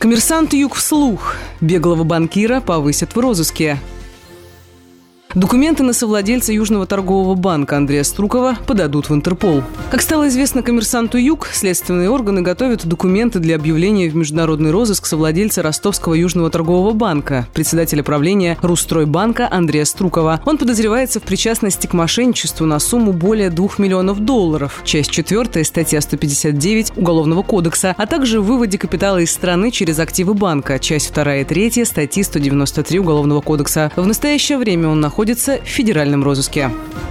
Коммерсант Юг вслух. Беглого банкира повысят в розыске. Документы на совладельца Южного торгового банка Андрея Струкова подадут в Интерпол. Как стало известно коммерсанту Юг, следственные органы готовят документы для объявления в международный розыск совладельца Ростовского Южного торгового банка, председателя правления Русстройбанка Андрея Струкова. Он подозревается в причастности к мошенничеству на сумму более 2 миллионов долларов, часть 4 статья 159 Уголовного кодекса, а также выводе капитала из страны через активы банка, часть 2 и 3 статьи 193 Уголовного кодекса. В настоящее время он находится находится в федеральном розыске.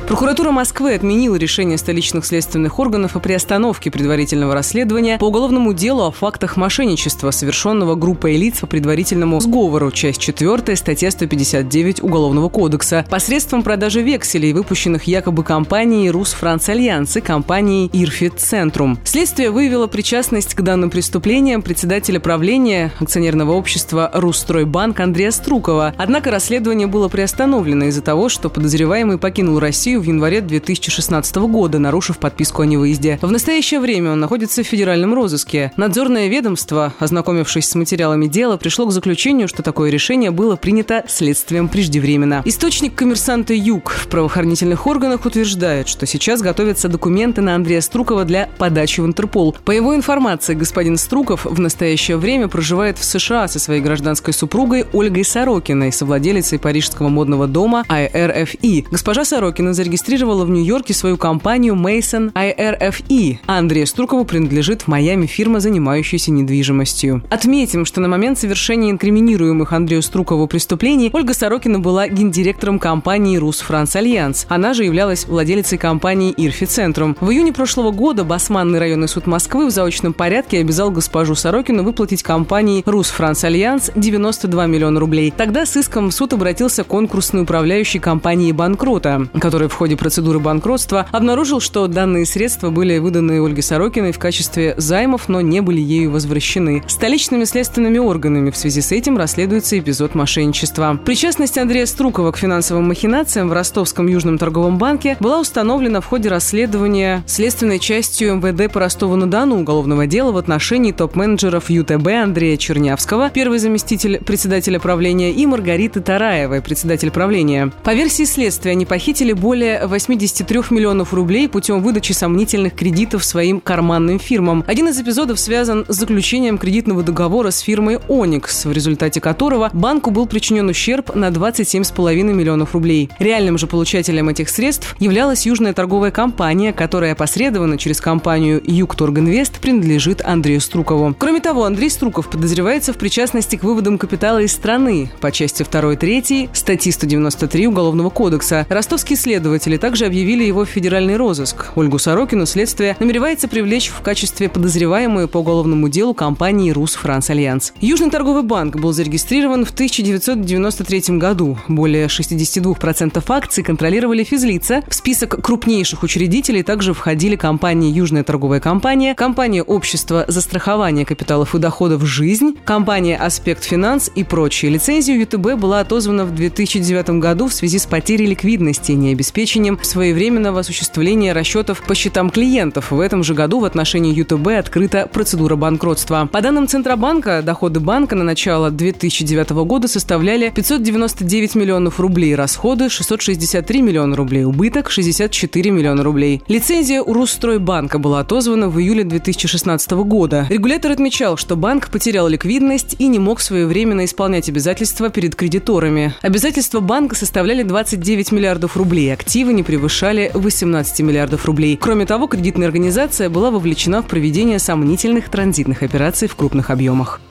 Прокуратура Москвы отменила решение столичных следственных органов о приостановке предварительного расследования по уголовному делу о фактах мошенничества, совершенного группой лиц по предварительному сговору, часть 4, статья 159 Уголовного кодекса, посредством продажи векселей, выпущенных якобы компанией «Рус Франц Альянс» и компанией «Ирфе Центрум». Следствие выявило причастность к данным преступлениям председателя правления акционерного общества «Русстройбанк» Андрея Струкова. Однако расследование было приостановлено из-за того, что подозреваемый покинул Россию в январе 2016 года, нарушив подписку о невыезде. В настоящее время он находится в федеральном розыске. Надзорное ведомство, ознакомившись с материалами дела, пришло к заключению, что такое решение было принято следствием преждевременно. Источник коммерсанта «Юг» в правоохранительных органах утверждает, что сейчас готовятся документы на Андрея Струкова для подачи в Интерпол. По его информации, господин Струков в настоящее время проживает в США со своей гражданской супругой Ольгой Сорокиной, совладелицей парижского модного дома IRFE. Госпожа Сорокина зарегистрировала в Нью-Йорке свою компанию Maison IRFE, а Андрею Струкову принадлежит в Майами фирма, занимающаяся недвижимостью. Отметим, что на момент совершения инкриминируемых Андрею Струкову преступлений Ольга Сорокина была гендиректором компании «Рус Франц Альянс». Она же являлась владелицей компании «Ирфе Центрум». В июне прошлого года Басманный районный суд Москвы в заочном порядке обязал госпожу Сорокину выплатить компании «Рус Франц Альянс» 92 миллиона рублей. Тогда с иском в суд обратился конкурсный управляющий компании «Банкрота», который в ходе процедуры банкротства, обнаружил, что данные средства были выданы Ольге Сорокиной в качестве займов, но не были ею возвращены. Столичными следственными органами в связи с этим расследуется эпизод мошенничества. Причастность Андрея Струкова к финансовым махинациям в Ростовском Южном торговом банке была установлена в ходе расследования следственной частью МВД по Ростову-на-Дону уголовного дела в отношении топ-менеджеров ЮТБ Андрея Чернявского, первый заместитель председателя правления, и Маргариты Тараевой, председатель правления. По версии следствия, они похитили более более 83 миллионов рублей путем выдачи сомнительных кредитов своим карманным фирмам. Один из эпизодов связан с заключением кредитного договора с фирмой «Оникс», в результате которого банку был причинен ущерб на 27,5 миллионов рублей. Реальным же получателем этих средств являлась южная торговая компания, которая опосредованно через компанию «Югторгинвест» принадлежит Андрею Струкову. Кроме того, Андрей Струков подозревается в причастности к выводам капитала из страны по части 2-3 статьи 193 Уголовного кодекса. Следователь Следователи также объявили его в федеральный розыск. Ольгу Сорокину следствие намеревается привлечь в качестве подозреваемую по уголовному делу компании «Рус Франс Альянс». Южный торговый банк был зарегистрирован в 1993 году. Более 62% акций контролировали физлица. В список крупнейших учредителей также входили компании «Южная торговая компания», компания «Общество застрахования капиталов и доходов «Жизнь», компания «Аспект Финанс» и прочие. Лицензию ЮТБ была отозвана в 2009 году в связи с потерей ликвидности, не обеспеченной обеспечением своевременного осуществления расчетов по счетам клиентов. В этом же году в отношении ЮТБ открыта процедура банкротства. По данным Центробанка, доходы банка на начало 2009 года составляли 599 миллионов рублей, расходы 663 миллиона рублей, убыток 64 миллиона рублей. Лицензия у Русстройбанка была отозвана в июле 2016 года. Регулятор отмечал, что банк потерял ликвидность и не мог своевременно исполнять обязательства перед кредиторами. Обязательства банка составляли 29 миллиардов рублей, активы не превышали 18 миллиардов рублей. Кроме того, кредитная организация была вовлечена в проведение сомнительных транзитных операций в крупных объемах.